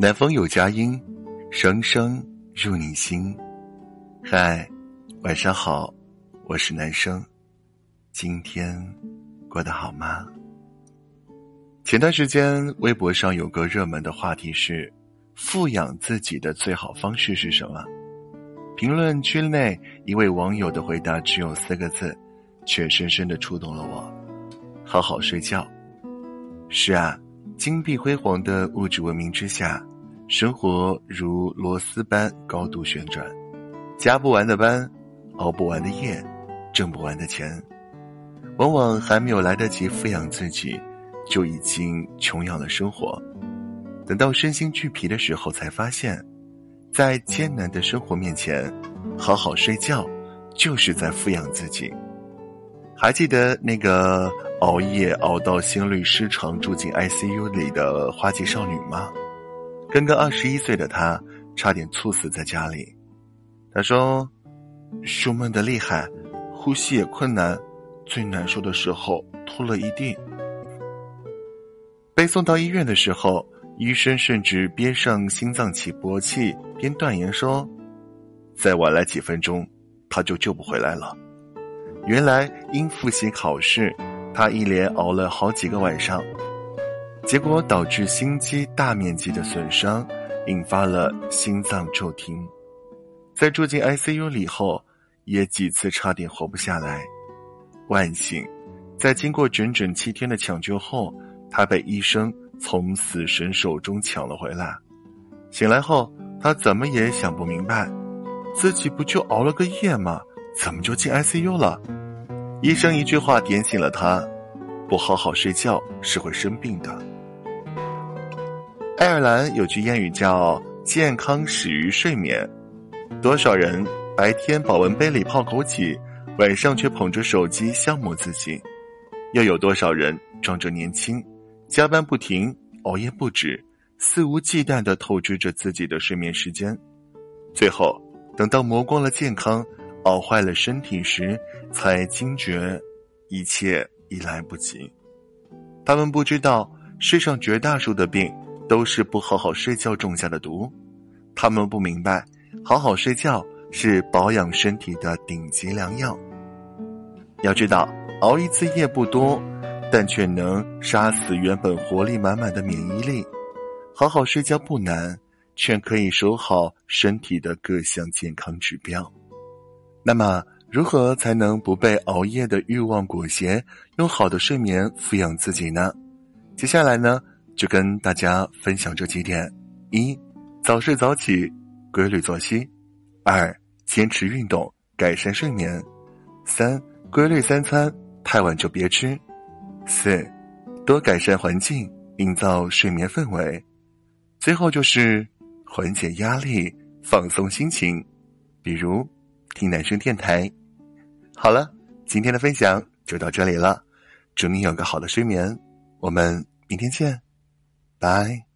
南风有佳音，声声入你心。嗨，晚上好，我是男生。今天过得好吗？前段时间微博上有个热门的话题是：富养自己的最好方式是什么？评论区内一位网友的回答只有四个字，却深深的触动了我：好好睡觉。是啊。金碧辉煌的物质文明之下，生活如螺丝般高度旋转，加不完的班，熬不完的夜，挣不完的钱，往往还没有来得及富养自己，就已经穷养了生活。等到身心俱疲的时候，才发现，在艰难的生活面前，好好睡觉，就是在富养自己。还记得那个？熬夜熬到心律失常住进 ICU 里的花季少女吗？刚刚二十一岁的他差点猝死在家里。他说：“胸闷的厉害，呼吸也困难，最难受的时候吐了一地。”被送到医院的时候，医生甚至边上心脏起搏器，边断言说：“再晚来几分钟，他就救不回来了。”原来因复习考试。他一连熬了好几个晚上，结果导致心肌大面积的损伤，引发了心脏骤停。在住进 ICU 里后，也几次差点活不下来。万幸，在经过整整七天的抢救后，他被医生从死神手中抢了回来。醒来后，他怎么也想不明白，自己不就熬了个夜吗？怎么就进 ICU 了？医生一句话点醒了他：不好好睡觉是会生病的。爱尔兰有句谚语叫“健康始于睡眠”，多少人白天保温杯里泡枸杞，晚上却捧着手机消磨自己；又有多少人装着年轻，加班不停，熬夜不止，肆无忌惮的透支着自己的睡眠时间，最后等到磨光了健康。熬坏了身体时，才惊觉一切已来不及。他们不知道世上绝大数的病都是不好好睡觉种下的毒。他们不明白，好好睡觉是保养身体的顶级良药。要知道，熬一次夜不多，但却能杀死原本活力满满的免疫力。好好睡觉不难，却可以守好身体的各项健康指标。那么，如何才能不被熬夜的欲望裹挟，用好的睡眠抚养自己呢？接下来呢，就跟大家分享这几点：一、早睡早起，规律作息；二、坚持运动，改善睡眠；三、规律三餐，太晚就别吃；四、多改善环境，营造睡眠氛围；最后就是缓解压力，放松心情，比如。听男生电台，好了，今天的分享就到这里了，祝你有个好的睡眠，我们明天见，Bye.